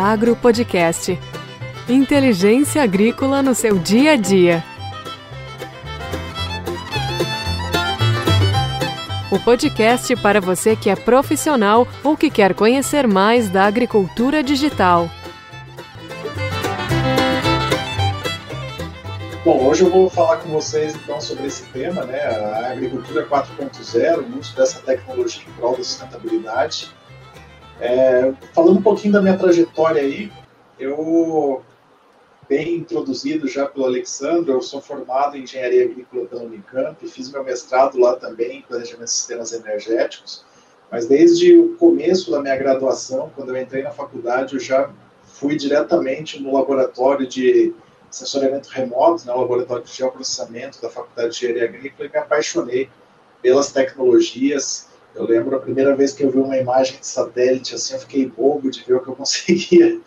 Inteliagro Podcast. Inteligência agrícola no seu dia a dia. O podcast para você que é profissional ou que quer conhecer mais da agricultura digital. Bom, hoje eu vou falar com vocês então sobre esse tema, né, a agricultura 4.0, o uso dessa tecnologia em prol da sustentabilidade. É, falando um pouquinho da minha trajetória aí, eu, bem introduzido já pelo Alexandre, eu sou formado em Engenharia Agrícola pela Unicamp, fiz meu mestrado lá também em Planejamento de Sistemas Energéticos, mas desde o começo da minha graduação, quando eu entrei na faculdade, eu já fui diretamente no laboratório de sensoriamento remoto, né, o laboratório de geoprocessamento da Faculdade de Engenharia Agrícola, e me apaixonei pelas tecnologias, eu lembro a primeira vez que eu vi uma imagem de satélite, assim, eu fiquei bobo de ver o que eu conseguia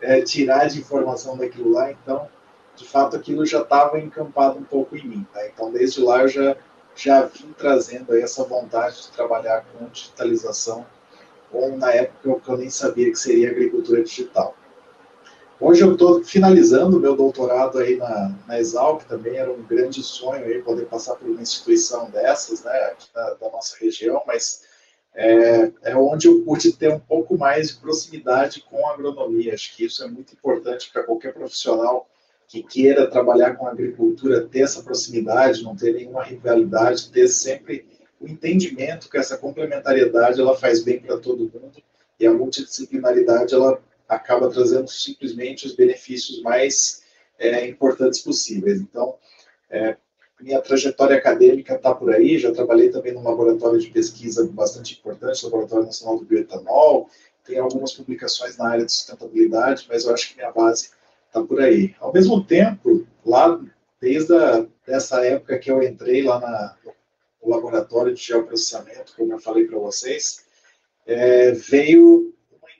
é, tirar de informação daquilo lá. Então, de fato, aquilo já estava encampado um pouco em mim. Tá? Então, desde lá eu já já vim trazendo essa vontade de trabalhar com digitalização, ou na época que eu nem sabia que seria agricultura digital. Hoje eu estou finalizando meu doutorado aí na, na Exalc, também era um grande sonho aí poder passar por uma instituição dessas, né, aqui da, da nossa região, mas é, é, onde eu pude ter um pouco mais de proximidade com a agronomia. Acho que isso é muito importante para qualquer profissional que queira trabalhar com agricultura, ter essa proximidade, não ter nenhuma rivalidade, ter sempre o entendimento que essa complementariedade ela faz bem para todo mundo e a multidisciplinaridade ela acaba trazendo simplesmente os benefícios mais é, importantes possíveis. Então, é, minha trajetória acadêmica está por aí, já trabalhei também num laboratório de pesquisa bastante importante, Laboratório Nacional do Bioetanol, tem algumas publicações na área de sustentabilidade, mas eu acho que minha base está por aí. Ao mesmo tempo, lá desde a, dessa época que eu entrei lá na, no laboratório de geoprocessamento, como eu falei para vocês, é, veio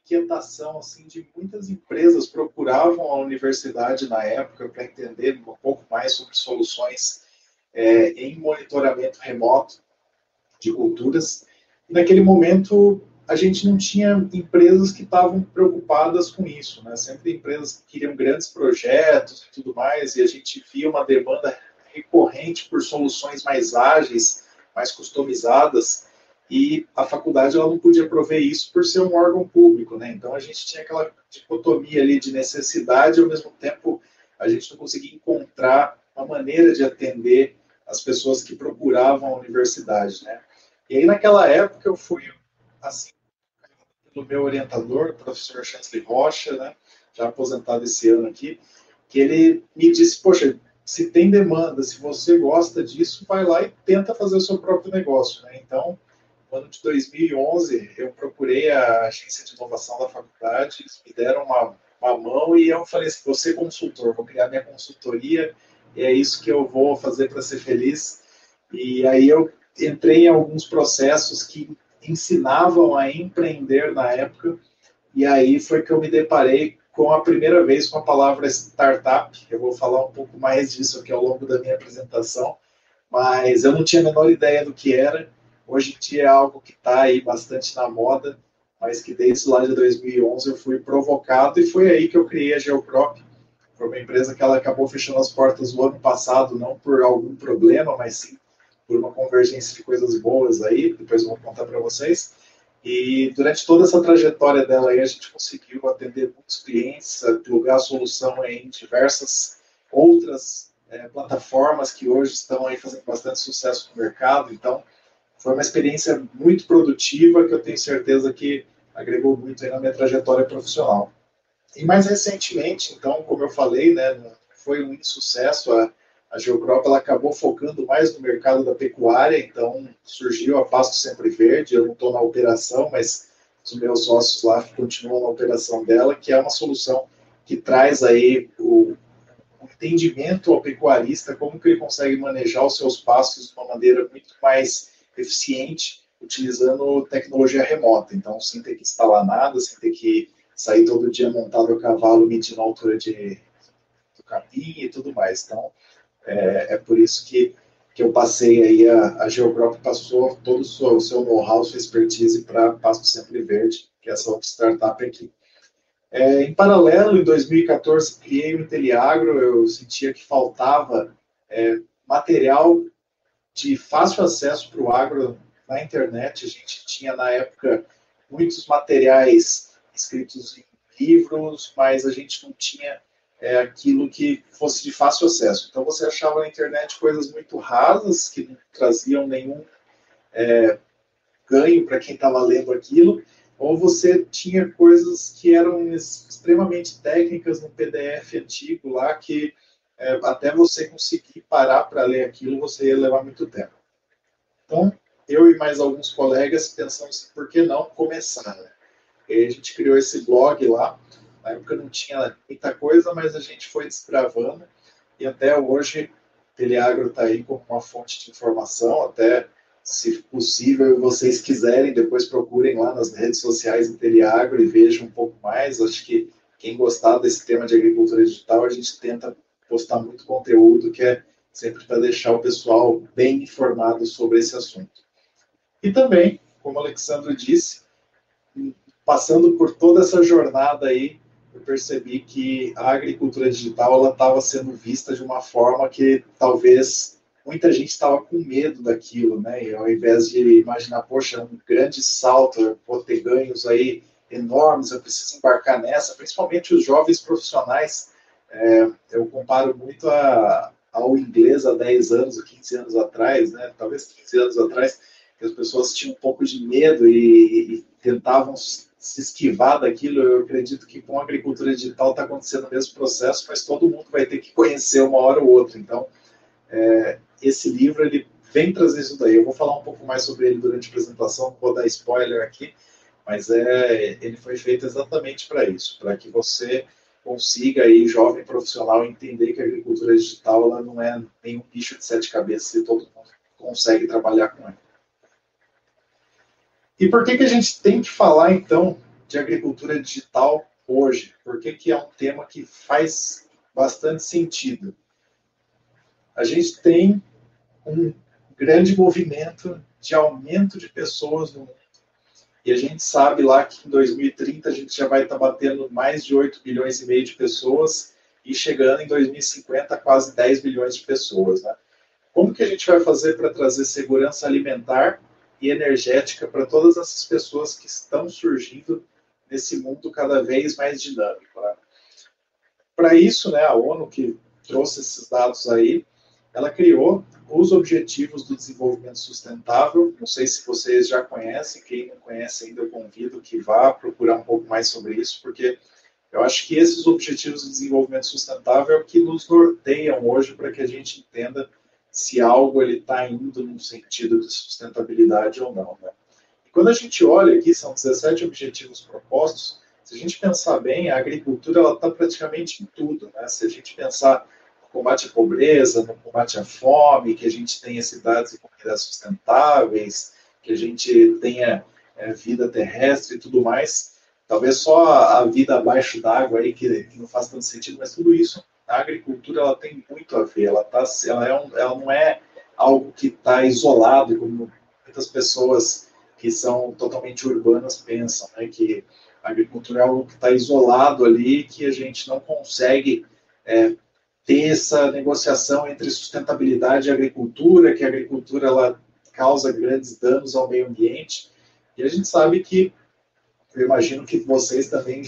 inquietação assim de muitas empresas procuravam a universidade na época para entender um pouco mais sobre soluções é, em monitoramento remoto de culturas. Naquele momento a gente não tinha empresas que estavam preocupadas com isso, né? Sempre empresas que queriam grandes projetos e tudo mais, e a gente via uma demanda recorrente por soluções mais ágeis, mais customizadas e a faculdade ela não podia prover isso por ser um órgão público, né? Então a gente tinha aquela dicotomia ali de necessidade, e ao mesmo tempo a gente não conseguia encontrar uma maneira de atender as pessoas que procuravam a universidade, né? E aí naquela época eu fui assim pelo meu orientador, o professor Chansley Rocha, né? Já aposentado esse ano aqui, que ele me disse, poxa, se tem demanda, se você gosta disso, vai lá e tenta fazer o seu próprio negócio, né? Então no ano de 2011, eu procurei a agência de inovação da faculdade, eles me deram uma, uma mão e eu falei assim: vou ser consultor, vou criar minha consultoria e é isso que eu vou fazer para ser feliz. E aí eu entrei em alguns processos que ensinavam a empreender na época, e aí foi que eu me deparei com a primeira vez com a palavra startup. Eu vou falar um pouco mais disso aqui ao longo da minha apresentação, mas eu não tinha a menor ideia do que era. Hoje em dia é algo que está aí bastante na moda, mas que desde lá de 2011 eu fui provocado e foi aí que eu criei a Geocrop. Foi uma empresa que ela acabou fechando as portas no ano passado, não por algum problema, mas sim por uma convergência de coisas boas aí, depois eu vou contar para vocês. E durante toda essa trajetória dela aí, a gente conseguiu atender muitos clientes, plugar a solução em diversas outras é, plataformas que hoje estão aí fazendo bastante sucesso no mercado. Então, foi uma experiência muito produtiva que eu tenho certeza que agregou muito na minha trajetória profissional. E mais recentemente, então, como eu falei, né, foi um insucesso. A, a Geocrop ela acabou focando mais no mercado da pecuária, então surgiu a Pasto Sempre Verde. Eu não estou na operação, mas os meus sócios lá continuam na operação dela, que é uma solução que traz aí o, o entendimento ao pecuarista, como que ele consegue manejar os seus pastos de uma maneira muito mais eficiente utilizando tecnologia remota. Então, sem ter que instalar nada, sem ter que sair todo dia montado a cavalo, medindo a altura de, do capim e tudo mais. Então, é, é por isso que, que eu passei aí, a, a passou todo o seu, seu know-how, sua expertise para Pasto Sempre Verde, que é essa outra startup aqui. É, em paralelo, em 2014, criei o Inteliagro, eu sentia que faltava é, material de fácil acesso para o agro na internet. A gente tinha, na época, muitos materiais escritos em livros, mas a gente não tinha é, aquilo que fosse de fácil acesso. Então, você achava na internet coisas muito rasas, que não traziam nenhum é, ganho para quem estava lendo aquilo, ou você tinha coisas que eram extremamente técnicas no PDF antigo lá, que é, até você conseguir parar para ler aquilo, você ia levar muito tempo. Então, eu e mais alguns colegas pensamos, por que não começar? Né? E a gente criou esse blog lá, na época não tinha muita coisa, mas a gente foi desbravando, e até hoje Teleagro está aí como uma fonte de informação, até se possível vocês quiserem, depois procurem lá nas redes sociais do Teleagro e vejam um pouco mais. Acho que quem gostar desse tema de agricultura digital, a gente tenta postar muito conteúdo que é sempre para deixar o pessoal bem informado sobre esse assunto. E também, como o Alexandre disse, passando por toda essa jornada aí, eu percebi que a agricultura digital ela estava sendo vista de uma forma que talvez muita gente estava com medo daquilo, né? E ao invés de imaginar, poxa, um grande salto, eu vou ter ganhos aí enormes, eu preciso embarcar nessa, principalmente os jovens profissionais. É, eu comparo muito a, ao inglês há 10 anos, 15 anos atrás, né? Talvez 15 anos atrás, que as pessoas tinham um pouco de medo e, e tentavam se esquivar daquilo. Eu acredito que com a agricultura digital está acontecendo o mesmo processo, mas todo mundo vai ter que conhecer uma hora ou outra. Então, é, esse livro ele vem trazer isso daí. Eu vou falar um pouco mais sobre ele durante a apresentação, vou dar spoiler aqui, mas é, ele foi feito exatamente para isso, para que você consiga aí, jovem profissional, entender que a agricultura digital ela não é nenhum bicho de sete cabeças e todo mundo consegue trabalhar com ela. E por que, que a gente tem que falar, então, de agricultura digital hoje? Por que, que é um tema que faz bastante sentido? A gente tem um grande movimento de aumento de pessoas no mundo. E a gente sabe lá que em 2030 a gente já vai estar batendo mais de 8 bilhões e meio de pessoas e chegando em 2050 a quase 10 bilhões de pessoas. Né? Como que a gente vai fazer para trazer segurança alimentar e energética para todas essas pessoas que estão surgindo nesse mundo cada vez mais dinâmico? Né? Para isso, né, a ONU que trouxe esses dados aí, ela criou os Objetivos do Desenvolvimento Sustentável. Não sei se vocês já conhecem, quem não conhece ainda, eu convido que vá procurar um pouco mais sobre isso, porque eu acho que esses Objetivos do Desenvolvimento Sustentável é o que nos norteiam hoje para que a gente entenda se algo ele está indo num sentido de sustentabilidade ou não. Né? E quando a gente olha aqui, são 17 objetivos propostos, se a gente pensar bem, a agricultura está praticamente em tudo. Né? Se a gente pensar combate à pobreza, no combate à fome, que a gente tenha cidades e comunidades sustentáveis, que a gente tenha é, vida terrestre e tudo mais. Talvez só a, vida abaixo d'água aí que, que, não faz tanto sentido, mas tudo isso, a agricultura ela tem muito a ver. Ela, tá, ela, é um, ela não é algo que está isolado, como muitas pessoas que são totalmente urbanas pensam, né? que a agricultura é algo que está isolado ali, que a gente não consegue é, ter essa negociação entre sustentabilidade e agricultura, que a agricultura ela causa grandes danos ao meio ambiente. E a gente sabe que, eu imagino que vocês também,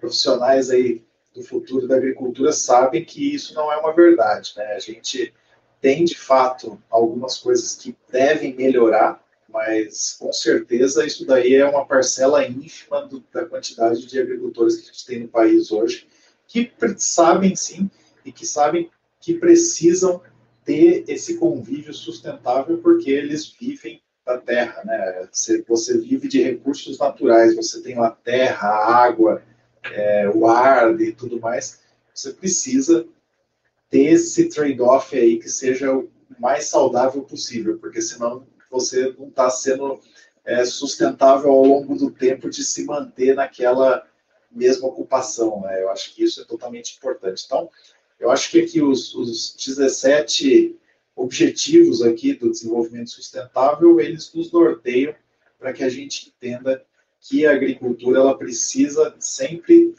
profissionais aí do futuro da agricultura, sabem que isso não é uma verdade. Né? A gente tem, de fato, algumas coisas que devem melhorar, mas com certeza isso daí é uma parcela ínfima do, da quantidade de agricultores que a gente tem no país hoje, que sabem sim e que sabem que precisam ter esse convívio sustentável porque eles vivem da terra, né? Você, você vive de recursos naturais, você tem a terra, a água, é, o ar e tudo mais. Você precisa ter esse trade-off aí que seja o mais saudável possível, porque senão você não está sendo é, sustentável ao longo do tempo de se manter naquela mesma ocupação, né? Eu acho que isso é totalmente importante. Então, eu acho que aqui os, os 17 objetivos aqui do desenvolvimento sustentável, eles nos norteiam para que a gente entenda que a agricultura ela precisa sempre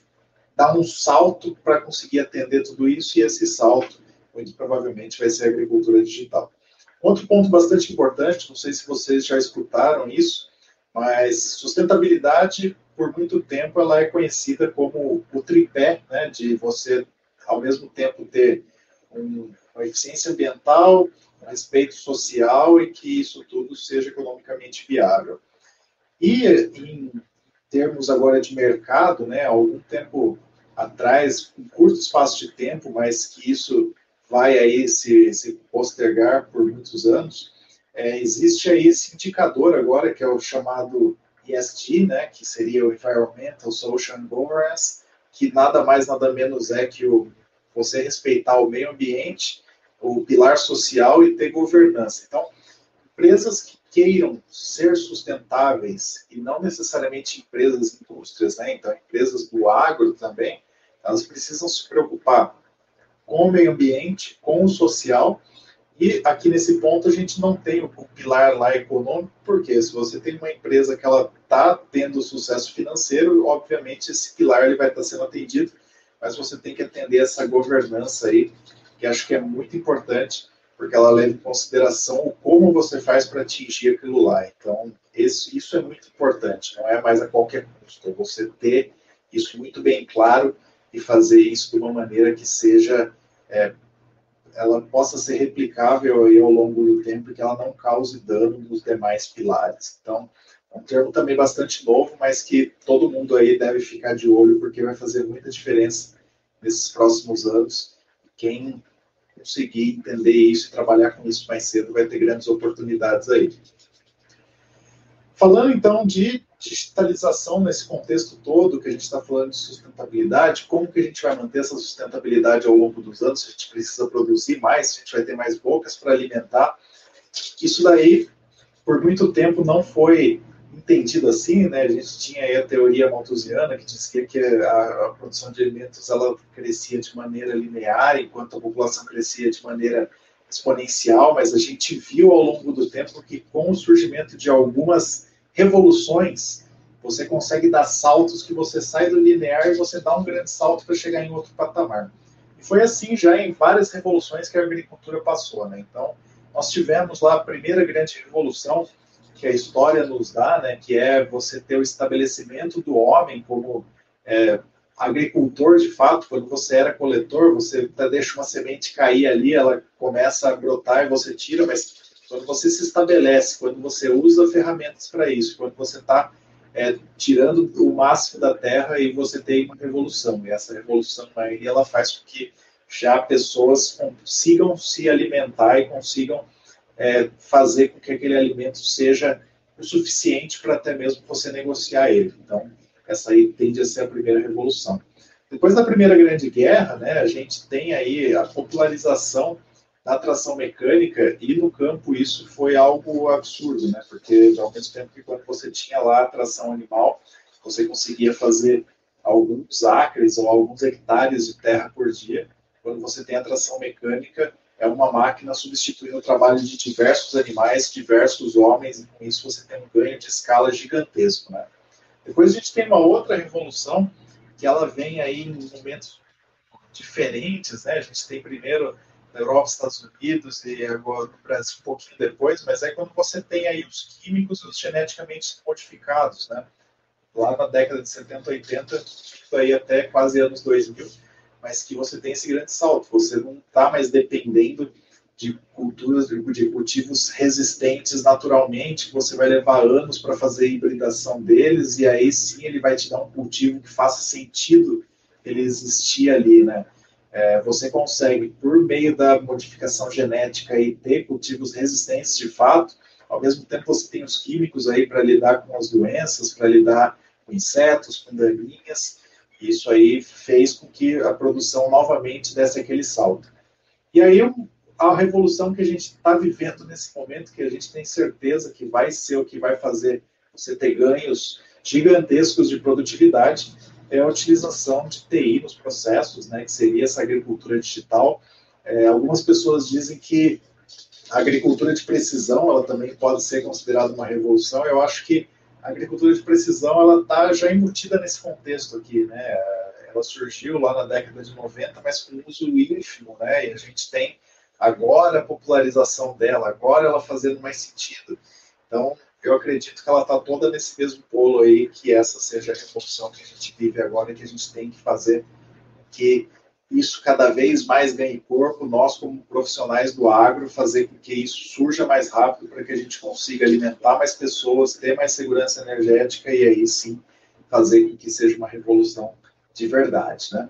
dar um salto para conseguir atender tudo isso, e esse salto, muito provavelmente, vai ser a agricultura digital. Outro ponto bastante importante, não sei se vocês já escutaram isso, mas sustentabilidade, por muito tempo, ela é conhecida como o tripé, né, de você, ao mesmo tempo, ter um, uma eficiência ambiental, um respeito social e que isso tudo seja economicamente viável. E em termos agora de mercado, né, algum tempo atrás, um curto espaço de tempo, mas que isso vai aí se, se postergar por muitos anos, é, existe aí esse indicador agora, que é o chamado ESG, né, que seria o Environmental, Social Governance, que nada mais, nada menos é que o, você respeitar o meio ambiente, o pilar social e ter governança. Então, empresas que queiram ser sustentáveis, e não necessariamente empresas, indústrias, né, então empresas do agro também, elas precisam se preocupar com o meio ambiente, com o social. E aqui nesse ponto a gente não tem o pilar lá econômico, porque se você tem uma empresa que ela está tendo sucesso financeiro, obviamente esse pilar ele vai estar tá sendo atendido, mas você tem que atender essa governança aí, que acho que é muito importante, porque ela leva em consideração o como você faz para atingir aquilo lá. Então, isso, isso é muito importante, não é mais a qualquer custo, é você ter isso muito bem claro e fazer isso de uma maneira que seja é, ela possa ser replicável aí ao longo do tempo e que ela não cause dano nos demais pilares. Então, um termo também bastante novo, mas que todo mundo aí deve ficar de olho porque vai fazer muita diferença nesses próximos anos. Quem conseguir entender isso e trabalhar com isso mais cedo vai ter grandes oportunidades aí. Falando então de digitalização nesse contexto todo que a gente está falando de sustentabilidade, como que a gente vai manter essa sustentabilidade ao longo dos anos? Se a gente precisa produzir mais, se a gente vai ter mais bocas para alimentar. Isso daí, por muito tempo, não foi entendido assim, né? A gente tinha a teoria malthusiana que dizia que a, a, produção de alimentos ela crescia de maneira linear, enquanto a população crescia de maneira exponencial, mas a gente viu ao longo do tempo que com o surgimento de algumas revoluções, você consegue dar saltos que você sai do linear e você dá um grande salto para chegar em outro patamar. E foi assim já em várias revoluções que a agricultura passou, né? Então, nós tivemos lá a primeira grande revolução que a história nos dá, né, que é você ter o estabelecimento do homem como é, agricultor de fato, quando você era coletor, você deixa uma semente cair ali, ela começa a brotar e você tira, mas quando você se estabelece, quando você usa ferramentas para isso, quando você está é, tirando o máximo da terra e você tem uma revolução. E essa revolução aí ela faz com que já pessoas consigam se alimentar e consigam é, fazer com que aquele alimento seja o suficiente para até mesmo você negociar ele. Então, essa aí tende a ser a primeira revolução. Depois da Primeira Grande Guerra, né, a gente tem aí a popularização da tração mecânica e no campo isso foi algo absurdo, né? Porque ao mesmo tempo que quando você tinha lá a tração animal, você conseguia fazer alguns acres ou alguns hectares de terra por dia. Quando você tem a tração mecânica, é uma máquina substituindo o trabalho de diversos animais, diversos homens, e com isso você tem um ganho de escala gigantesco, né? Depois a gente tem uma outra revolução que ela vem aí em momentos diferentes, né? A gente tem primeiro na Europa, Estados Unidos e agora no Brasil um pouquinho depois, mas é quando você tem aí os químicos os geneticamente modificados, né? Lá na década de 70, 80, isso aí até quase anos 2000, mas que você tem esse grande salto, você não está mais dependendo de culturas, de cultivos resistentes naturalmente, você vai levar anos para fazer a hibridação deles, e aí sim ele vai te dar um cultivo que faça sentido ele existir ali, né? é, você consegue, por meio da modificação genética, e ter cultivos resistentes de fato, ao mesmo tempo você tem os químicos aí para lidar com as doenças, para lidar com insetos, com daninhas, isso aí fez com que a produção novamente desse aquele salto. E aí a revolução que a gente está vivendo nesse momento, que a gente tem certeza que vai ser o que vai fazer você ter ganhos gigantescos de produtividade, é a utilização de TI nos processos, né, que seria essa agricultura digital. É, algumas pessoas dizem que a agricultura de precisão ela também pode ser considerada uma revolução. Eu acho que a agricultura de precisão ela está já embutida nesse contexto aqui, né? ela surgiu lá na década de 90, mas com uso ínfimo, né? E a gente tem agora a popularização dela, agora ela fazendo mais sentido. Então, eu acredito que ela está toda nesse mesmo polo aí, que essa seja a revolução que a gente vive agora e que a gente tem que fazer que isso cada vez mais ganhe corpo, nós como profissionais do agro, fazer com que isso surja mais rápido para que a gente consiga alimentar mais pessoas, ter mais segurança energética e aí sim fazer com que seja uma revolução de verdade, né?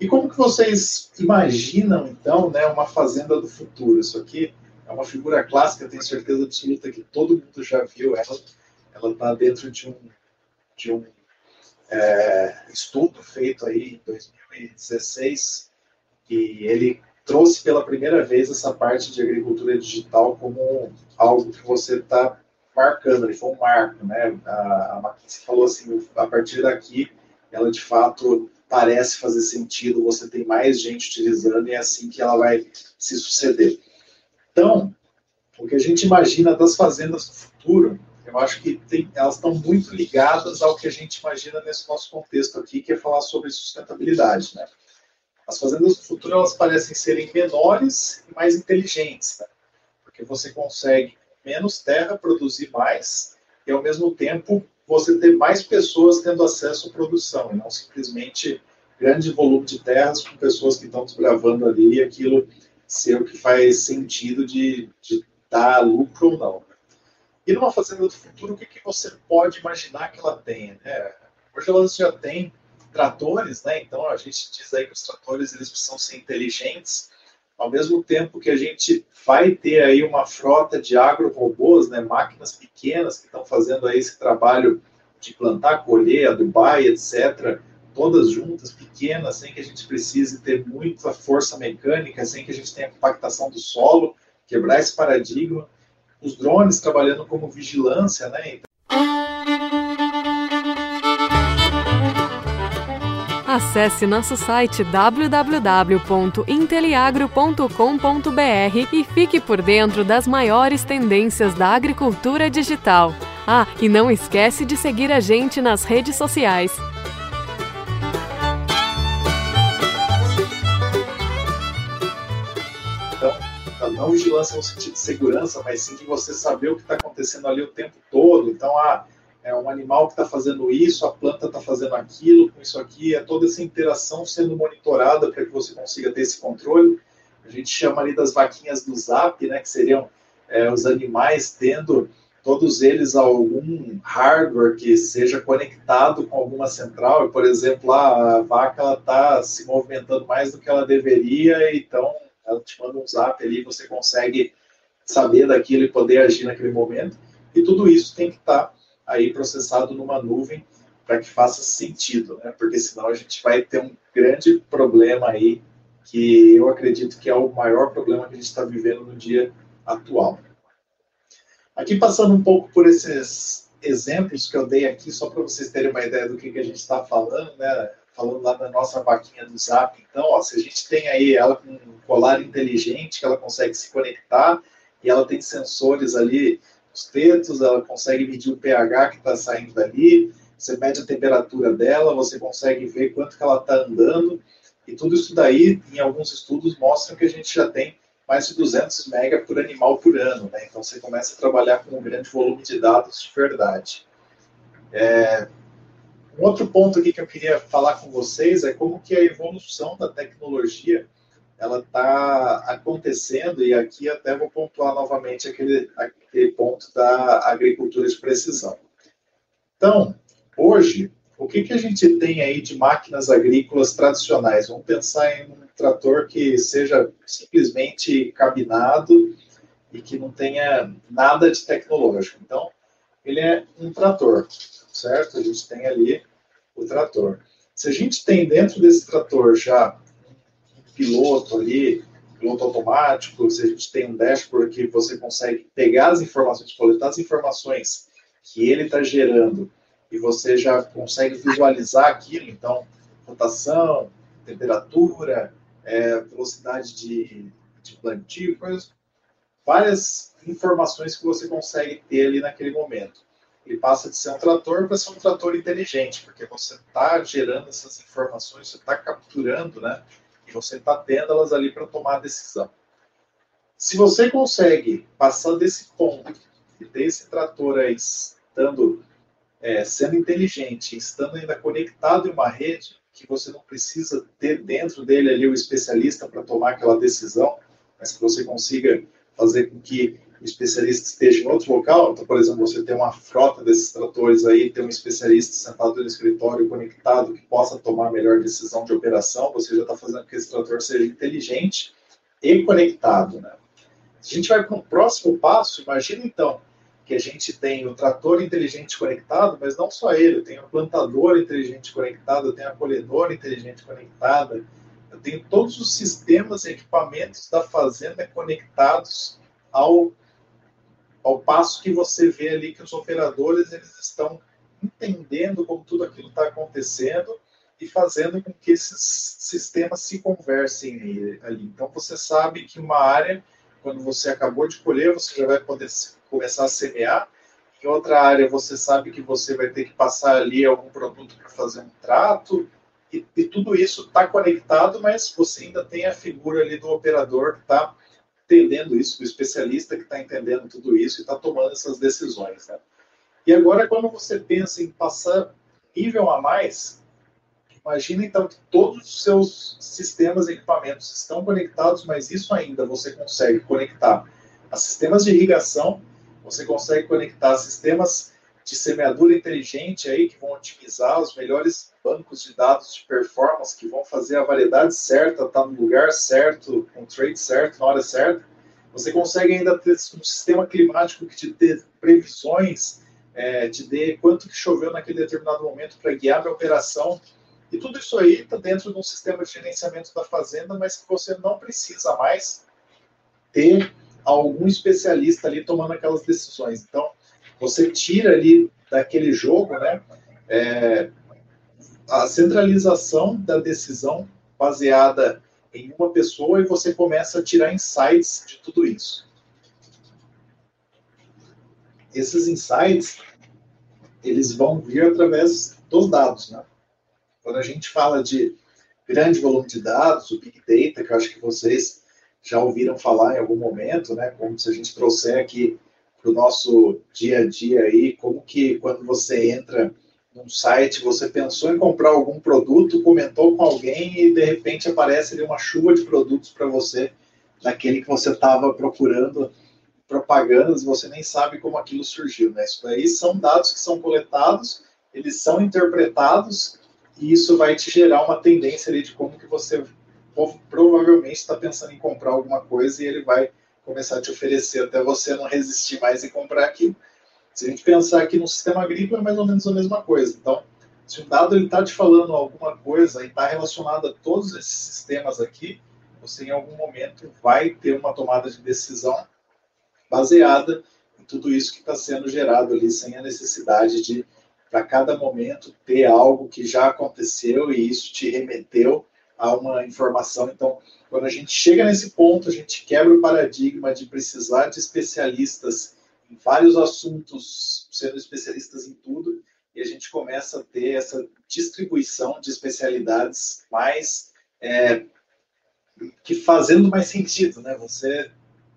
E como que vocês imaginam, então, né, uma fazenda do futuro? Isso aqui é uma figura clássica, tenho certeza absoluta que todo mundo já viu ela. Ela está dentro de um, de um é, estudo feito aí em 2016, que ele trouxe pela primeira vez essa parte de agricultura digital como algo que você está marcando, ele foi um marco, né? A, a McKinsey falou assim, a partir daqui, ela de fato parece fazer sentido, você tem mais gente utilizando e é assim que ela vai se suceder. Então, o que a gente imagina das fazendas do futuro, eu acho que tem, elas estão muito ligadas ao que a gente imagina nesse nosso contexto aqui, que é falar sobre sustentabilidade, né? As fazendas do futuro, elas parecem serem menores e mais inteligentes, né? Porque você consegue menos terra produzir mais e, ao mesmo tempo, você ter mais pessoas tendo acesso à produção, e não simplesmente grande volume de terras com pessoas que estão desbravando ali e aquilo ser o que faz sentido de, de dar lucro ou não. E numa fazenda do futuro, o que, que você pode imaginar que ela tenha? Né? Hoje elas já têm tratores, né? então a gente diz aí que os tratores eles precisam ser inteligentes, ao mesmo tempo que a gente vai ter aí uma frota de agro-robôs, né, máquinas pequenas que estão fazendo aí esse trabalho de plantar, colher, adubar etc., todas juntas, pequenas, sem que a gente precise ter muita força mecânica, sem que a gente tenha compactação do solo, quebrar esse paradigma. Os drones trabalhando como vigilância, né? Acesse nosso site www.inteliagro.com.br e fique por dentro das maiores tendências da agricultura digital. Ah, e não esquece de seguir a gente nas redes sociais. Não vigilância no sentido de segurança, mas sim de você saber o que está acontecendo ali o tempo todo. Então, a é um animal que está fazendo isso, a planta está fazendo aquilo, com isso aqui, é toda essa interação sendo monitorada para que você consiga ter esse controle. A gente chama ali das vaquinhas do zap, né, que seriam é, os animais tendo todos eles algum hardware que seja conectado com alguma central. Por exemplo, a vaca está se movimentando mais do que ela deveria, então ela te manda um zap ali, você consegue saber daquilo e poder agir naquele momento. E tudo isso tem que estar tá aí processado numa nuvem para que faça sentido, né? Porque senão a gente vai ter um grande problema aí que eu acredito que é o maior problema que a gente está vivendo no dia atual. Aqui passando um pouco por esses exemplos que eu dei aqui, só para vocês terem uma ideia do que, que a gente está falando, né? Falando lá da nossa vaquinha do Zap, então, ó, se a gente tem aí ela com um colar inteligente, que ela consegue se conectar e ela tem sensores ali os tetos, ela consegue medir o pH que está saindo dali, você mede a temperatura dela, você consegue ver quanto que ela está andando, e tudo isso daí, em alguns estudos, mostram que a gente já tem mais de 200 mega por animal por ano, né? Então você começa a trabalhar com um grande volume de dados de verdade. É... Um outro ponto aqui que eu queria falar com vocês é como que a evolução da tecnologia ela está acontecendo, e aqui até vou pontuar novamente aquele, aquele ponto da agricultura de precisão. Então, hoje, o que, que a gente tem aí de máquinas agrícolas tradicionais? Vamos pensar em um trator que seja simplesmente cabinado e que não tenha nada de tecnológico. Então, ele é um trator, certo? A gente tem ali o trator. Se a gente tem dentro desse trator já piloto ali, piloto automático, se a gente tem um dashboard que você consegue pegar as informações, coletar as informações que ele está gerando e você já consegue visualizar aquilo, então, rotação, temperatura, é, velocidade de, de plantio, coisas, várias informações que você consegue ter ali naquele momento. Ele passa de ser um trator para ser um trator inteligente, porque você está gerando essas informações, você está capturando, né? E você está tendo elas ali para tomar a decisão. Se você consegue passar desse ponto e ter esse trator aí estando, é, sendo inteligente, estando ainda conectado em uma rede, que você não precisa ter dentro dele ali o especialista para tomar aquela decisão, mas que você consiga fazer com que o especialista esteja em outro local. Então, por exemplo, você tem uma frota desses tratores aí, tem um especialista sentado no escritório conectado que possa tomar a melhor decisão de operação, você já está fazendo com que esse trator seja inteligente e conectado. Né? A gente vai para um próximo passo, imagina então que a gente tem o trator inteligente conectado, mas não só ele, eu tenho o plantador inteligente conectado, eu tenho a colhedora inteligente conectada, eu tenho todos os sistemas e equipamentos da fazenda conectados ao ao passo que você vê ali que os operadores eles estão entendendo como tudo aquilo está acontecendo e fazendo com que esses sistemas se conversem ali. Então você sabe que uma área, quando você acabou de colher, você já vai poder começar a semear. Em outra área, você sabe que você vai ter que passar ali algum produto para fazer um trato. E, e tudo isso está conectado, mas você ainda tem a figura ali do operador que está entendendo isso, o especialista que está entendendo tudo isso e está tomando essas decisões. Né? E agora, quando você pensa em passar nível a mais, imagina então que todos os seus sistemas e equipamentos estão conectados, mas isso ainda você consegue conectar a sistemas de irrigação, você consegue conectar sistemas de semeadura inteligente aí que vão otimizar os melhores bancos de dados de performance que vão fazer a variedade certa, tá no lugar certo, com o trade certo, na hora certa. Você consegue ainda ter um sistema climático que te dê previsões, é, te dê quanto que choveu naquele determinado momento para guiar a operação. E tudo isso aí está dentro de um sistema de gerenciamento da fazenda, mas que você não precisa mais ter algum especialista ali tomando aquelas decisões. Então, você tira ali daquele jogo, né, é, a centralização da decisão baseada em uma pessoa e você começa a tirar insights de tudo isso. Esses insights, eles vão vir através dos dados, né? Quando a gente fala de grande volume de dados, o Big Data, que eu acho que vocês já ouviram falar em algum momento, né? Como se a gente trouxer aqui para o nosso dia a dia aí, como que quando você entra num site, você pensou em comprar algum produto, comentou com alguém e de repente aparece ali uma chuva de produtos para você, daquele que você estava procurando propagandas, você nem sabe como aquilo surgiu, né? Isso aí são dados que são coletados, eles são interpretados e isso vai te gerar uma tendência ali de como que você provavelmente está pensando em comprar alguma coisa e ele vai começar a te oferecer até você não resistir mais e comprar aquilo. Se a gente pensar aqui no sistema agrícola, é mais ou menos a mesma coisa. Então, se um dado está te falando alguma coisa e está relacionado a todos esses sistemas aqui, você em algum momento vai ter uma tomada de decisão baseada em tudo isso que está sendo gerado ali, sem a necessidade de, para cada momento, ter algo que já aconteceu e isso te remeteu a uma informação. Então, quando a gente chega nesse ponto, a gente quebra o paradigma de precisar de especialistas em vários assuntos, sendo especialistas em tudo, e a gente começa a ter essa distribuição de especialidades mais é, que fazendo mais sentido, né? Você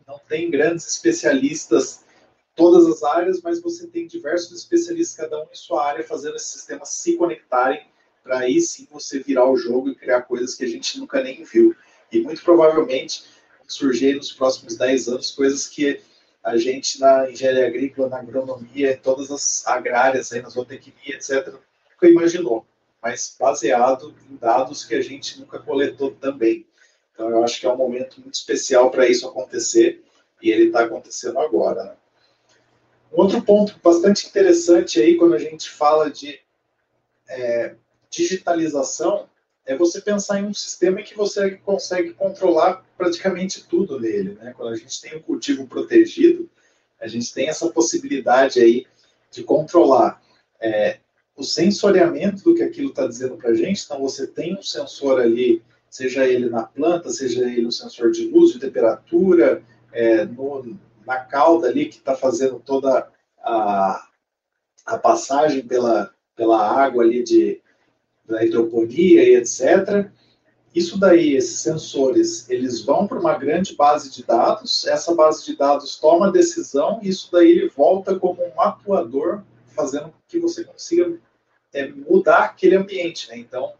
não tem grandes especialistas em todas as áreas, mas você tem diversos especialistas, cada um em sua área, fazendo esses sistemas se conectarem para aí sim você virar o jogo e criar coisas que a gente nunca nem viu. E muito provavelmente surgir nos próximos 10 anos coisas que a gente na engenharia agrícola, na agronomia, em todas as agrárias, aí, na zootecnia, etc., nunca imaginou, mas baseado em dados que a gente nunca coletou também. Então, eu acho que é um momento muito especial para isso acontecer, e ele está acontecendo agora. Um outro ponto bastante interessante aí, quando a gente fala de é, digitalização, é você pensar em um sistema que você consegue controlar praticamente tudo nele. Né? Quando a gente tem um cultivo protegido, a gente tem essa possibilidade aí de controlar é, o sensoriamento do que aquilo está dizendo para a gente. Então, você tem um sensor ali, seja ele na planta, seja ele um sensor de luz, de temperatura, é, no, na cauda ali que está fazendo toda a, a passagem pela, pela água ali de, da hidroponia e etc. Isso daí, esses sensores, eles vão para uma grande base de dados, essa base de dados toma decisão, e isso daí ele volta como um atuador, fazendo com que você consiga é, mudar aquele ambiente. Né? Então,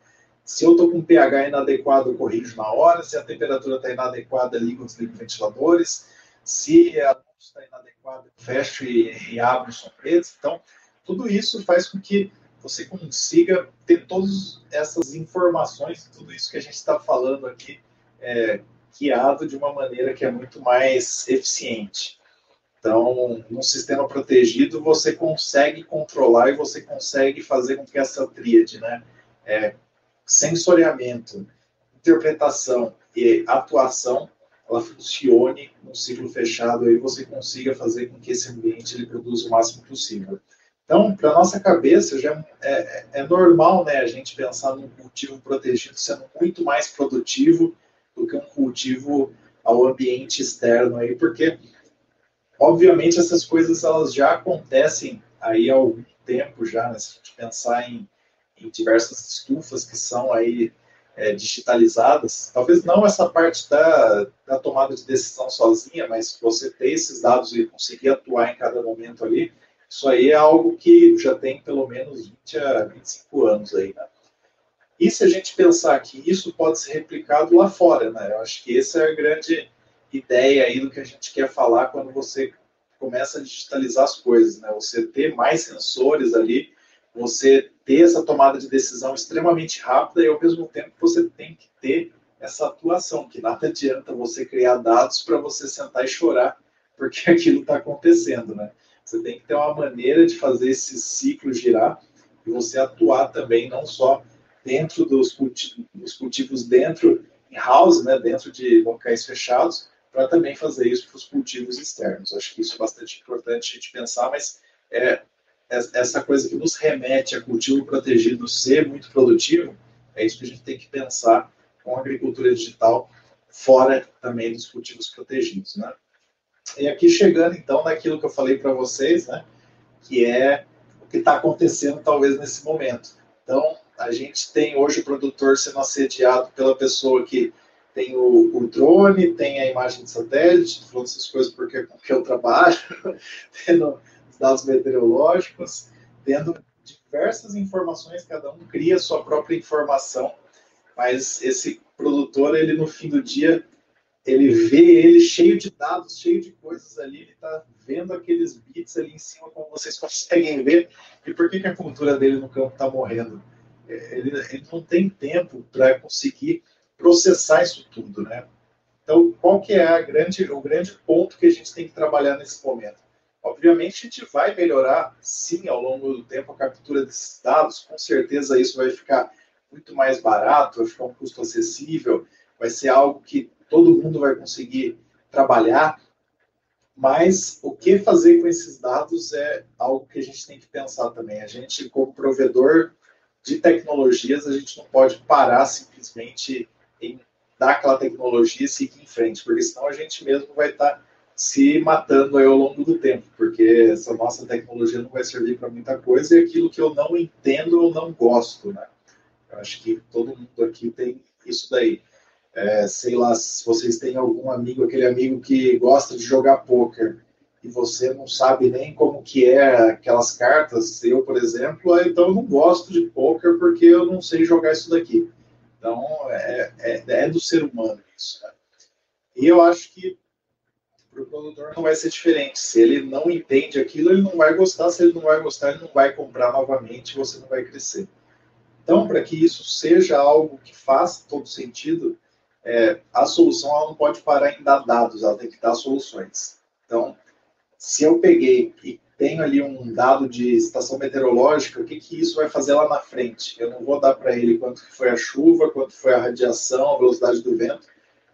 se eu estou com um pH inadequado, eu corrijo na hora, se a temperatura está inadequada, ligo os ventiladores, se a luz está inadequada, fecho e, e abro os sombreros. Então, tudo isso faz com que você consiga ter todas essas informações, tudo isso que a gente está falando aqui, é, guiado de uma maneira que é muito mais eficiente. Então, num sistema protegido, você consegue controlar e você consegue fazer com que essa tríade, né, é, sensoriamento, interpretação e atuação, ela funcione num ciclo fechado e você consiga fazer com que esse ambiente ele produza o máximo possível. Então, para nossa cabeça, já é, é, é, normal né, a gente pensar num cultivo protegido sendo muito mais produtivo do que um cultivo ao ambiente externo aí, porque obviamente essas coisas elas já acontecem aí há algum tempo já, né? Se a gente pensar em, em diversas estufas que são aí é, digitalizadas, talvez não essa parte da, da tomada de decisão sozinha, mas você ter esses dados e conseguir atuar em cada momento ali, isso aí é algo que já tem pelo menos 20 a 25 anos aí, né? E se a gente pensar que isso pode ser replicado lá fora, né? Eu acho que essa é a grande ideia aí do que a gente quer falar quando você começa a digitalizar as coisas, né? Você ter mais sensores ali, você ter essa tomada de decisão extremamente rápida e ao mesmo tempo você tem que ter essa atuação, que nada adianta você criar dados para você sentar e chorar porque aquilo está acontecendo, né? Você tem que ter uma maneira de fazer esse ciclo girar e você atuar também, não só dentro dos cultivos, dos cultivos dentro em house, né, dentro de locais fechados, para também fazer isso para os cultivos externos. Acho que isso é bastante importante a gente pensar, mas é, é essa coisa que nos remete a cultivo protegido ser muito produtivo, é isso que a gente tem que pensar com a agricultura digital fora também dos cultivos protegidos, né? E aqui chegando então naquilo que eu falei para vocês, né, que é o que está acontecendo talvez nesse momento. Então, a gente tem hoje o produtor sendo assediado pela pessoa que tem o, o drone, tem a imagem de satélite, falando essas coisas porque que eu trabalho, tendo os dados meteorológicos, tendo diversas informações, cada um cria sua própria informação, mas esse produtor, ele no fim do dia, ele vê ele cheio de dados, cheio de coisas ali, ele está vendo aqueles bits ali em cima, como vocês conseguem ver, e por que, que a cultura dele no campo está morrendo? É, ele, ele, não tem tempo para conseguir processar isso tudo, né? Então, qual que é grande, o grande ponto que a gente tem que trabalhar nesse momento? Obviamente, a gente vai melhorar, sim, ao longo do tempo, a captura desses dados, com certeza isso vai ficar muito mais barato, vai ficar um custo acessível, vai ser algo que todo mundo vai conseguir trabalhar, mas o que fazer com esses dados é algo que a gente tem que pensar também. A gente, como provedor de tecnologias, a gente não pode parar simplesmente em dar aquela tecnologia e seguir em frente, porque senão a gente mesmo vai estar se matando aí ao longo do tempo, porque essa nossa tecnologia não vai servir para muita coisa e aquilo que eu não entendo eu não gosto, né? Eu acho que todo mundo aqui tem isso daí. É, sei lá, se vocês têm algum amigo, aquele amigo que gosta de jogar poker e você não sabe nem como que é aquelas cartas, eu, por exemplo, então eu não gosto de poker porque eu não sei jogar isso daqui. Então, é, é, é do ser humano isso. E eu acho que para o produtor não vai ser diferente. Se ele não entende aquilo, ele não vai gostar. Se ele não vai gostar, ele não vai comprar novamente, você não vai crescer. Então, para que isso seja algo que faça todo sentido, é, a solução ela não pode parar em dar dados, ela tem que dar soluções. Então, se eu peguei e tenho ali um dado de estação meteorológica, o que, que isso vai fazer lá na frente? Eu não vou dar para ele quanto foi a chuva, quanto foi a radiação, a velocidade do vento,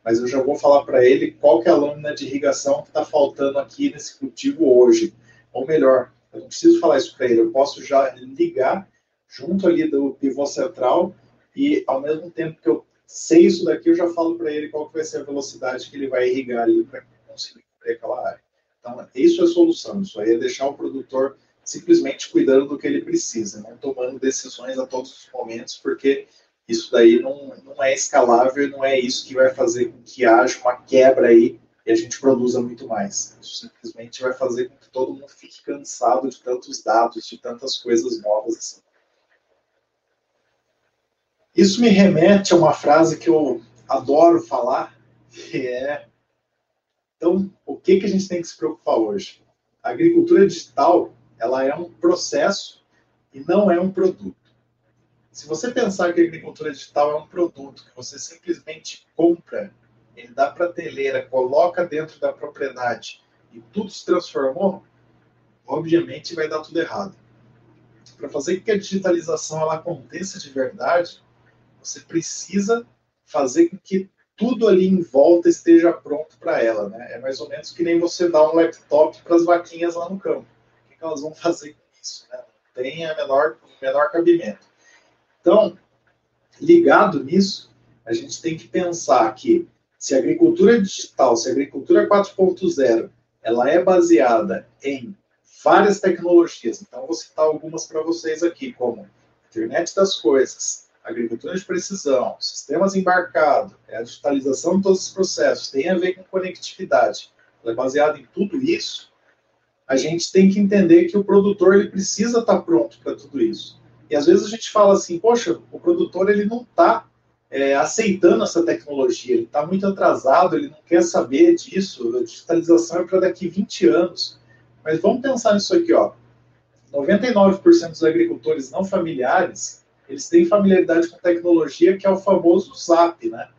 mas eu já vou falar para ele qual que é a lâmina de irrigação que está faltando aqui nesse cultivo hoje. Ou melhor, eu não preciso falar isso para ele, eu posso já ligar junto ali do pivô central e ao mesmo tempo que eu sei isso daqui, eu já falo para ele qual vai ser a velocidade que ele vai irrigar ali para conseguir cobrir aquela área. Então, isso é solução. Isso aí é deixar o produtor simplesmente cuidando do que ele precisa, não tomando decisões a todos os momentos, porque isso daí não, não é escalável, não é isso que vai fazer com que haja uma quebra aí e a gente produza muito mais. Isso simplesmente vai fazer com que todo mundo fique cansado de tantos dados, de tantas coisas novas assim. Isso me remete a uma frase que eu adoro falar, que é então, o que, que a gente tem que se preocupar hoje? A agricultura digital, ela é um processo e não é um produto. Se você pensar que a agricultura digital é um produto que você simplesmente compra, ele dá prateleira, coloca dentro da propriedade e tudo se transformou, obviamente vai dar tudo errado. Para fazer com que a digitalização ela aconteça de verdade, você precisa fazer com que tudo ali em volta esteja pronto para ela, né? É mais ou menos que nem você dá um laptop para as vaquinhas lá no campo. O que, elas vão fazer com isso? Né? Não tem a menor, menor cabimento. Então, ligado nisso, a gente tem que pensar que se a agricultura digital, se a agricultura 4.0, ela é baseada em várias tecnologias. Então, vou citar algumas para vocês aqui, como internet das coisas, agricultura de precisão, sistemas embarcados, é a digitalização de todos os processos, tem a ver com conectividade, ela é baseada em tudo isso, a gente tem que entender que o produtor ele precisa estar pronto para tudo isso. E às vezes a gente fala assim, poxa, o produtor ele não está é, aceitando essa tecnologia, ele está muito atrasado, ele não quer saber disso, a digitalização é para daqui 20 anos. Mas vamos pensar nisso aqui, ó. 99% dos agricultores não familiares eles têm familiaridade com tecnologia, que é o famoso Zap, né?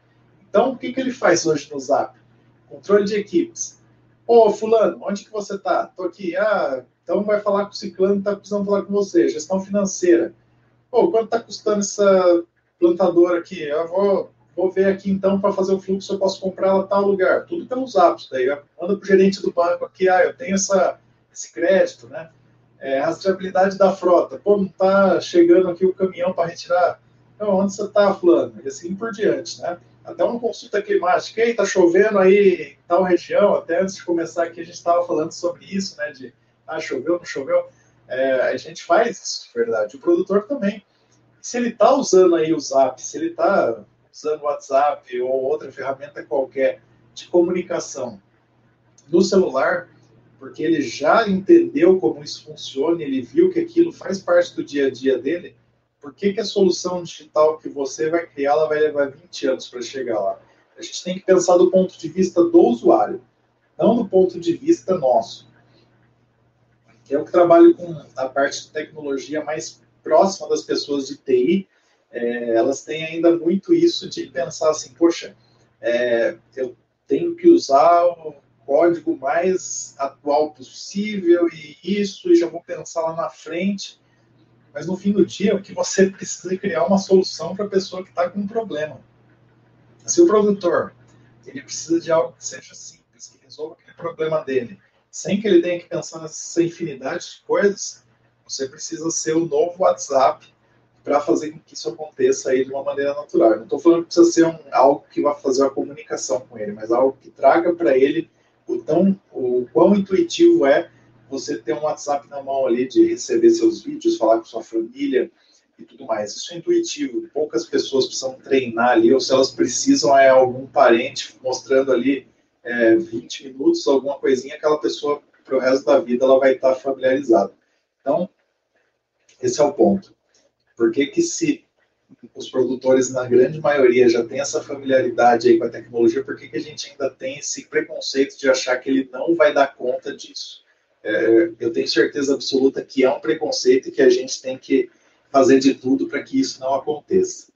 Então, o que, que ele faz hoje no Zap? Controle de equipes. Ô, fulano, onde que você está? Tô aqui. Ah, então vai falar com o ciclano, tá precisando falar com você. Gestão financeira. Pô, quanto está custando essa plantadora aqui? Eu vou, vou ver aqui então para fazer o fluxo, eu posso comprar ela tal lugar. Tudo pelo Zap. Daí manda para o gerente do banco aqui, ah, eu tenho essa, esse crédito, né? É, rastreabilidade da frota. Pô, não está chegando aqui o caminhão para retirar. Onde você está, fulano? E assim por diante, né? Até uma consulta climática. Ei, tá chovendo aí em tal região. Até antes de começar aqui, a gente estava falando sobre isso, né? De, ah, choveu, não choveu. É, a gente faz isso, de verdade. O produtor também. Se ele está usando aí o Zap, se ele está usando o WhatsApp ou outra ferramenta qualquer de comunicação no celular, porque ele já entendeu como isso funciona, ele viu que aquilo faz parte do dia a dia dele, por que, que a solução digital que você vai criar ela vai levar 20 anos para chegar lá? A gente tem que pensar do ponto de vista do usuário, não do ponto de vista nosso. Eu que trabalho com a parte de tecnologia mais próxima das pessoas de TI, é, elas têm ainda muito isso de pensar assim, poxa, é, eu tenho que usar o código mais atual possível e isso, e já vou pensar lá na frente. Mas no fim do dia, o que você precisa é criar uma solução para a pessoa que está com um problema. Se o produtor ele precisa de algo que seja simples, que resolva aquele problema dele, sem que ele tenha que pensar nessa infinidade de coisas, você precisa ser o novo WhatsApp para fazer com que isso aconteça aí de uma maneira natural. Não estou falando que precisa ser um, algo que vá fazer a comunicação com ele, mas algo que traga para ele tão, o quão intuitivo é você ter um WhatsApp na mão ali de receber seus vídeos, falar com sua família e tudo mais. Isso é intuitivo. Poucas pessoas precisam treinar ali, ou se elas precisam, é algum parente mostrando ali é, 20 minutos, alguma coisinha, aquela pessoa, para o resto da vida, ela vai estar familiarizada. Então, esse é o ponto. Por que, que se os produtores, na grande maioria, já têm essa familiaridade aí com a tecnologia, por que, que a gente ainda tem esse preconceito de achar que ele não vai dar conta disso? É, eu tenho certeza absoluta que é um preconceito e que a gente tem que fazer de tudo para que isso não aconteça.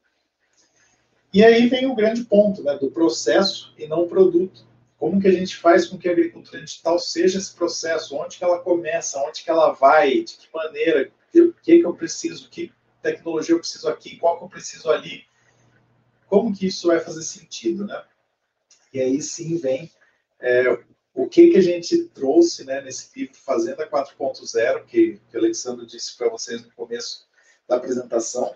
E aí vem o grande ponto né, do processo e não o produto. Como que a gente faz com que a agricultura digital seja esse processo? Onde que ela começa? Onde que ela vai? De que maneira? O que, que eu preciso? Que tecnologia eu preciso aqui, qual que eu preciso ali, como que isso vai fazer sentido, né? E aí sim vem é, o que que a gente trouxe né, nesse livro Fazenda 4.0, que, que o Alexandre disse para vocês no começo da apresentação.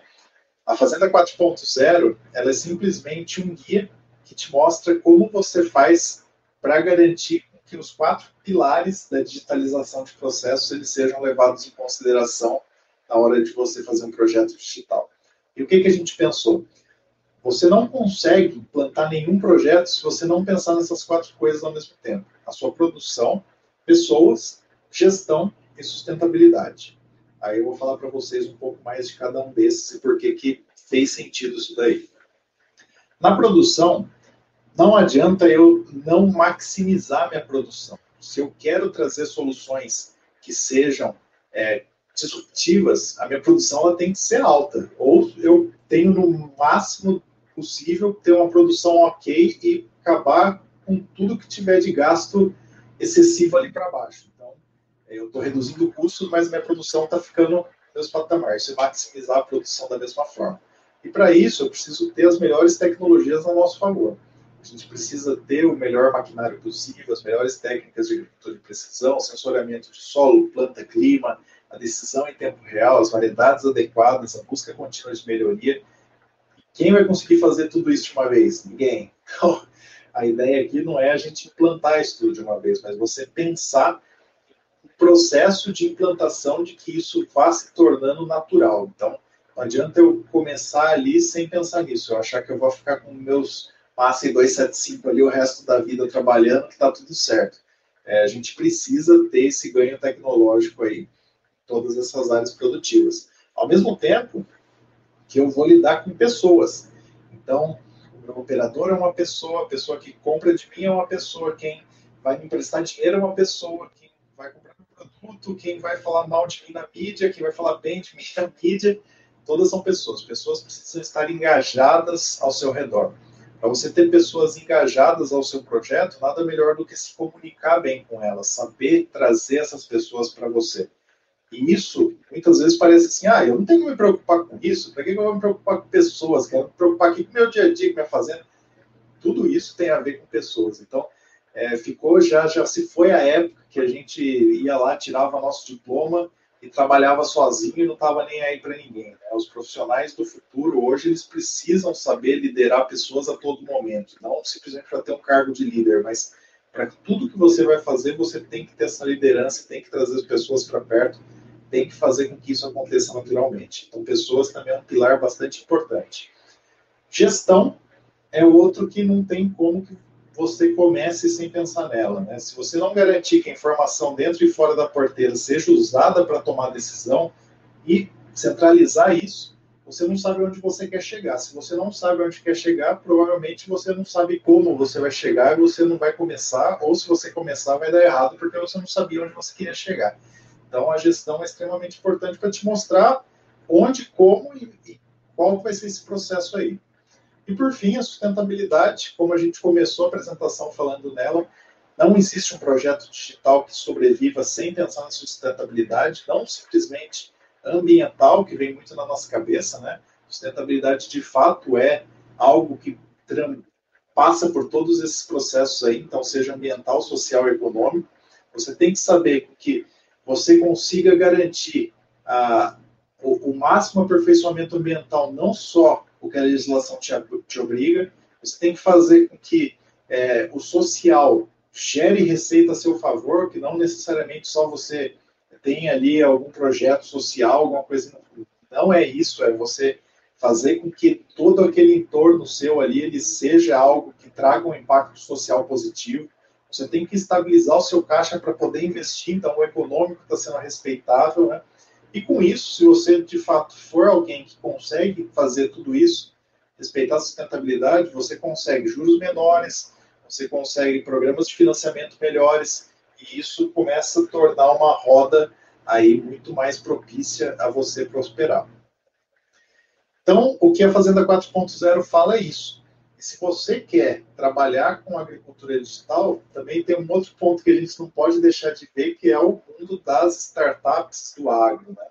A Fazenda 4.0 ela é simplesmente um guia que te mostra como você faz para garantir que os quatro pilares da digitalização de processos eles sejam levados em consideração na hora de você fazer um projeto digital. E o que, que a gente pensou? Você não consegue implantar nenhum projeto se você não pensar nessas quatro coisas ao mesmo tempo: a sua produção, pessoas, gestão e sustentabilidade. Aí eu vou falar para vocês um pouco mais de cada um desses e por que que fez sentido isso daí. Na produção, não adianta eu não maximizar minha produção. Se eu quero trazer soluções que sejam é, disruptivas, a minha produção ela tem que ser alta. Ou eu tenho no máximo possível ter uma produção ok e acabar com tudo que tiver de gasto excessivo ali para baixo. Então, eu estou reduzindo o custo, mas minha produção está ficando nos patamares. Isso é maximizar a produção da mesma forma. E para isso, eu preciso ter as melhores tecnologias a nosso favor. A gente precisa ter o melhor maquinário possível, as melhores técnicas de agricultura de precisão, sensoriamento de solo, planta, clima, a decisão em tempo real, as variedades adequadas, a busca contínua de melhoria. Quem vai conseguir fazer tudo isso de uma vez? Ninguém. Então, a ideia aqui não é a gente implantar isso tudo de uma vez, mas você pensar o processo de implantação de que isso vá se tornando natural. Então, não adianta eu começar ali sem pensar nisso, eu achar que eu vou ficar com meus Massa 275 ali o resto da vida trabalhando, que está tudo certo. É, a gente precisa ter esse ganho tecnológico aí todas essas áreas produtivas. Ao mesmo tempo que eu vou lidar com pessoas. Então, o meu operador é uma pessoa, a pessoa que compra de mim é uma pessoa, quem vai me emprestar dinheiro é uma pessoa, quem vai comprar um produto, quem vai falar mal de mim na mídia, quem vai falar bem de mim na mídia, todas são pessoas. Pessoas precisam estar engajadas ao seu redor. Para você ter pessoas engajadas ao seu projeto, nada melhor do que se comunicar bem com elas, saber trazer essas pessoas para você. E isso, muitas vezes, parece assim: ah, eu não tenho que me preocupar com isso, para que eu vou me preocupar com pessoas? Quero me preocupar aqui com o meu dia a dia, com a minha fazenda. Tudo isso tem a ver com pessoas. Então, é, ficou já, já se foi a época que a gente ia lá, tirava nosso diploma e trabalhava sozinho e não estava nem aí para ninguém. Né? Os profissionais do futuro, hoje, eles precisam saber liderar pessoas a todo momento, não simplesmente para ter um cargo de líder, mas para tudo que você vai fazer, você tem que ter essa liderança, tem que trazer as pessoas para perto, tem que fazer com que isso aconteça naturalmente. Então, pessoas também é um pilar bastante importante. Gestão é outro que não tem como que você comece sem pensar nela. Né? Se você não garantir que a informação dentro e fora da porteira seja usada para tomar decisão e centralizar isso, você não sabe onde você quer chegar. Se você não sabe onde quer chegar, provavelmente você não sabe como você vai chegar você não vai começar, ou se você começar, vai dar errado porque você não sabia onde você queria chegar. Então, a gestão é extremamente importante para te mostrar onde, como e, e qual vai ser esse processo aí. E por fim, a sustentabilidade, como a gente começou a apresentação falando nela, não existe um projeto digital que sobreviva sem pensar na sustentabilidade, não simplesmente ambiental, que vem muito na nossa cabeça, né? Sustentabilidade de fato é algo que passa por todos esses processos aí, então seja ambiental, social econômico. Você tem que saber que você consiga garantir o, o máximo aperfeiçoamento ambiental, não só o que a legislação te, te obriga, você tem que fazer com que é, o social gere receita a seu favor, que não necessariamente só você tem ali algum projeto social, alguma coisa. Não é isso, é você fazer com que todo aquele entorno seu ali ele seja algo que traga um impacto social positivo. Você tem que estabilizar o seu caixa para poder investir, então o econômico está sendo respeitável, né? E com isso, se você de fato for alguém que consegue fazer tudo isso, respeitar a sustentabilidade, você consegue juros menores, você consegue programas de financiamento melhores, e isso começa a tornar uma roda aí muito mais propícia a você prosperar. Então, o que a Fazenda 4.0 fala é isso. Se você quer trabalhar com agricultura digital, também tem um outro ponto que a gente não pode deixar de ver, que é o mundo das startups do agro. Né?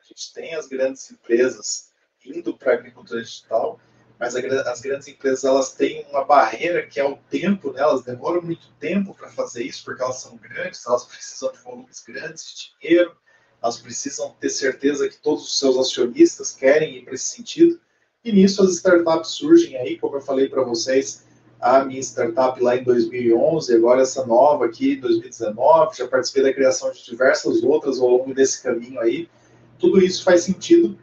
A gente tem as grandes empresas indo para a agricultura digital, mas as grandes empresas elas têm uma barreira que é o tempo, né? elas demoram muito tempo para fazer isso, porque elas são grandes, elas precisam de volumes grandes de dinheiro, elas precisam ter certeza que todos os seus acionistas querem ir para esse sentido. E nisso as startups surgem aí, como eu falei para vocês, a minha startup lá em 2011, agora essa nova aqui em 2019, já participei da criação de diversas outras ao longo desse caminho aí. Tudo isso faz sentido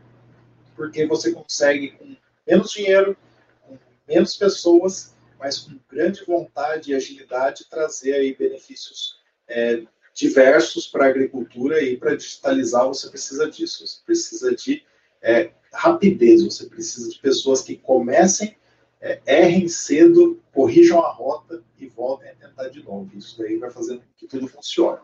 porque você consegue com menos dinheiro, com menos pessoas, mas com grande vontade e agilidade trazer aí benefícios é, diversos para a agricultura e para digitalizar você precisa disso. Você precisa de é, rapidez, você precisa de pessoas que comecem é, errem cedo, corrijam a rota e voltem a tentar de novo. Isso daí vai fazendo que tudo funcione.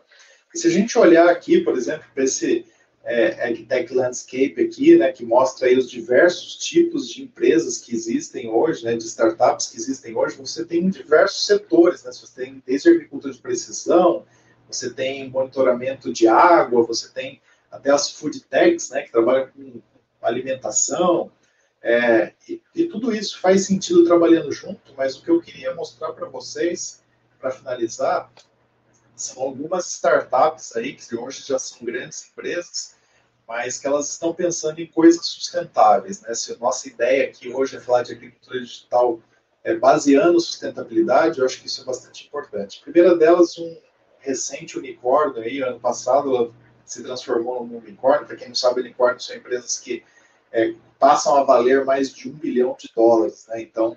E se a gente olhar aqui, por exemplo, para esse é, AgTech Landscape aqui, né, que mostra aí os diversos tipos de empresas que existem hoje, né, de startups que existem hoje, você tem diversos setores, né, você tem desde agricultura de precisão, você tem monitoramento de água, você tem até as food techs, né, que trabalham com alimentação, é, e, e, tudo isso faz sentido trabalhando junto, mas o que eu queria mostrar para vocês, para finalizar, são algumas startups aí, que hoje já são grandes empresas, mas que elas estão pensando em coisas sustentáveis. Né? Se a nossa ideia aqui hoje é falar de agricultura digital é, baseando sustentabilidade, eu acho que isso é bastante importante. A primeira delas, um recente unicórnio, aí, ano passado, ela se transformou num unicórnio. Para quem não sabe, unicórnios são empresas que é, passam a valer mais de um bilhão de dólares. Né? Então,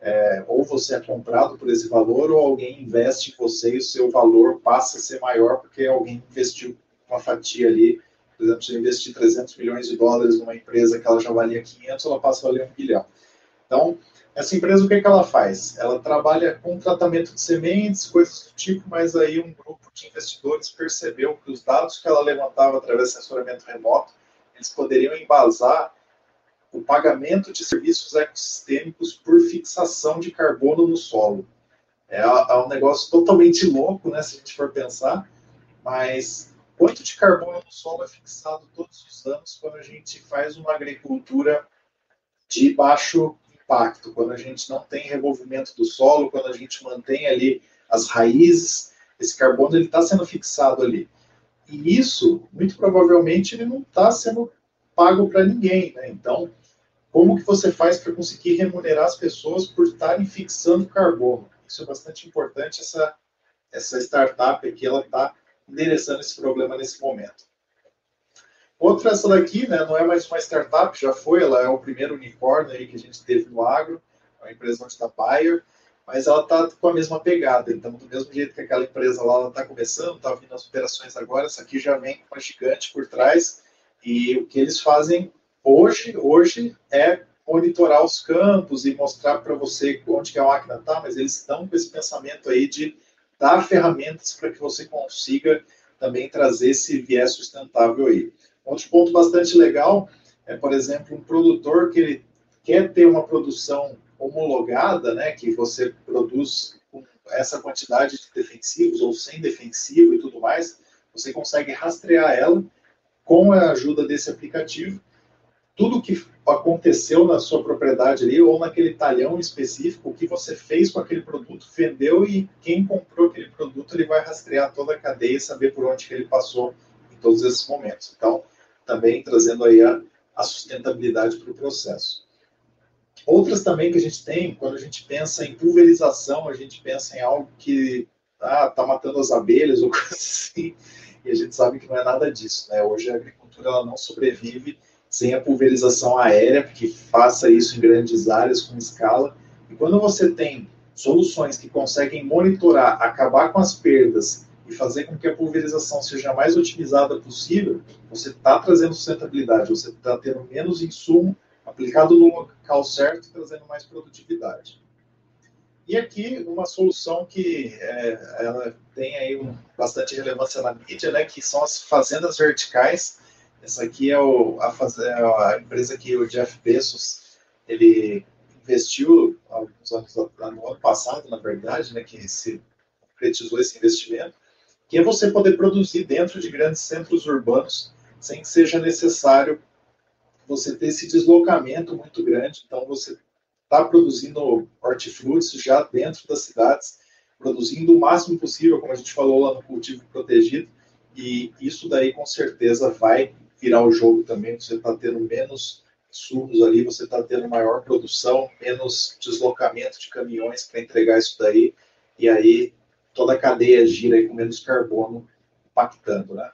é, ou você é comprado por esse valor, ou alguém investe em você e o seu valor passa a ser maior porque alguém investiu uma fatia ali. Por exemplo, se eu investir 300 milhões de dólares numa empresa que ela já valia 500, ela passa a valer um bilhão. Então, essa empresa, o que, é que ela faz? Ela trabalha com tratamento de sementes, coisas do tipo, mas aí um grupo de investidores percebeu que os dados que ela levantava através do sensoramento remoto eles poderiam embasar o pagamento de serviços ecossistêmicos por fixação de carbono no solo. É, é, um negócio totalmente louco, né, se a gente for pensar, mas quanto de carbono no solo é fixado todos os anos quando a gente faz uma agricultura de baixo impacto, quando a gente não tem revolvimento do solo, quando a gente mantém ali as raízes, esse carbono ele está sendo fixado ali. E isso, muito provavelmente, ele não está sendo pago para ninguém. Né? Então, como que você faz para conseguir remunerar as pessoas por estarem fixando carbono? Isso é bastante importante. Essa, essa startup aqui, ela está endereçando esse problema nesse momento. Outra, essa daqui, né, não é mais uma startup, já foi, ela é o primeiro unicórnio aí que a gente teve no agro, é uma empresa onde está Bayer, mas ela está com a mesma pegada. Então, do mesmo jeito que aquela empresa lá está começando, está vindo as operações agora, essa aqui já vem com uma gigante por trás. E o que eles fazem hoje, hoje é monitorar os campos e mostrar para você onde que a máquina está, mas eles estão com esse pensamento aí de dar ferramentas para que você consiga também trazer esse viés sustentável aí. Outro ponto bastante legal é, por exemplo, um produtor que ele quer ter uma produção homologada, né, que você produz com essa quantidade de defensivos ou sem defensivo e tudo mais, você consegue rastrear ela com a ajuda desse aplicativo. Tudo que aconteceu na sua propriedade ali ou naquele talhão específico, o que você fez com aquele produto, vendeu e quem comprou aquele produto, ele vai rastrear toda a cadeia e saber por onde que ele passou em todos esses momentos. Então, também trazendo aí a, a sustentabilidade para o processo. Outras também que a gente tem, quando a gente pensa em pulverização, a gente pensa em algo que está ah, matando as abelhas ou coisa assim, e a gente sabe que não é nada disso. Né? Hoje a agricultura ela não sobrevive sem a pulverização aérea, que faça isso em grandes áreas com escala. E quando você tem soluções que conseguem monitorar, acabar com as perdas e fazer com que a pulverização seja a mais otimizada possível, você está trazendo sustentabilidade, você está tendo menos insumo aplicado no local certo, trazendo mais produtividade. E aqui uma solução que é, ela tem aí um, bastante relevância na mídia, né, que são as fazendas verticais. Essa aqui é o, a, a empresa que o Jeff Bezos ele investiu alguns anos no ano passado, na verdade, né, que se concretizou esse investimento, que é você poder produzir dentro de grandes centros urbanos sem que seja necessário você ter esse deslocamento muito grande, então você está produzindo hortifrutis já dentro das cidades, produzindo o máximo possível, como a gente falou lá no cultivo protegido, e isso daí com certeza vai virar o jogo também, você está tendo menos insumos ali, você está tendo maior produção, menos deslocamento de caminhões para entregar isso daí, e aí toda a cadeia gira aí com menos carbono impactando, né?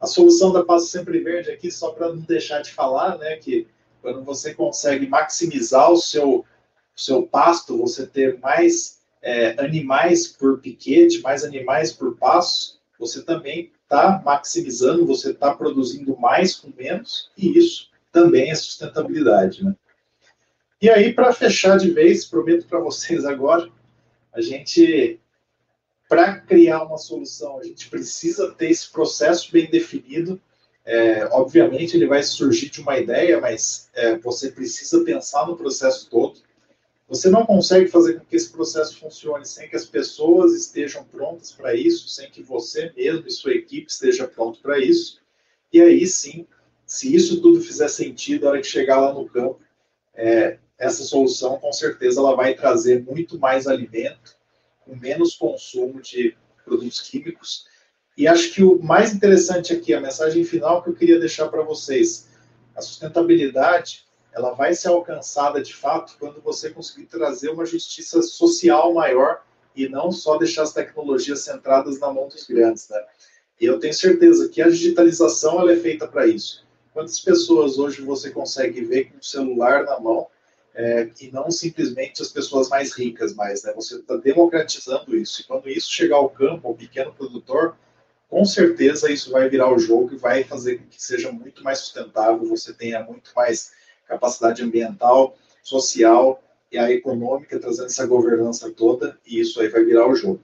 A solução da Passo Sempre Verde aqui, só para não deixar de falar, né, que quando você consegue maximizar o seu, o seu pasto, você ter mais é, animais por piquete, mais animais por passo, você também está maximizando, você está produzindo mais com menos, e isso também é sustentabilidade. Né? E aí, para fechar de vez, prometo para vocês agora, a gente, para criar uma solução, a gente precisa ter esse processo bem definido. É, obviamente, ele vai surgir de uma ideia, mas é, você precisa pensar no processo todo. Você não consegue fazer com que esse processo funcione sem que as pessoas estejam prontas para isso, sem que você mesmo e sua equipe esteja pronto para isso. E aí sim, se isso tudo fizer sentido, na hora que chegar lá no campo, é, essa solução com certeza ela vai trazer muito mais alimento, com menos consumo de produtos químicos. E acho que o mais interessante aqui, a mensagem final que eu queria deixar para vocês, a sustentabilidade ela vai ser alcançada de fato quando você conseguir trazer uma justiça social maior e não só deixar as tecnologias centradas na mão dos grandes, né? E eu tenho certeza que a digitalização ela é feita para isso. Quantas pessoas hoje você consegue ver com o celular na mão é, e não simplesmente as pessoas mais ricas mais, né? Você está democratizando isso. E quando isso chegar ao campo, ao pequeno produtor, com certeza isso vai virar o jogo e vai fazer com que seja muito mais sustentável, você tenha muito mais capacidade ambiental, social e a econômica, trazendo essa governança toda, e isso aí vai virar o jogo.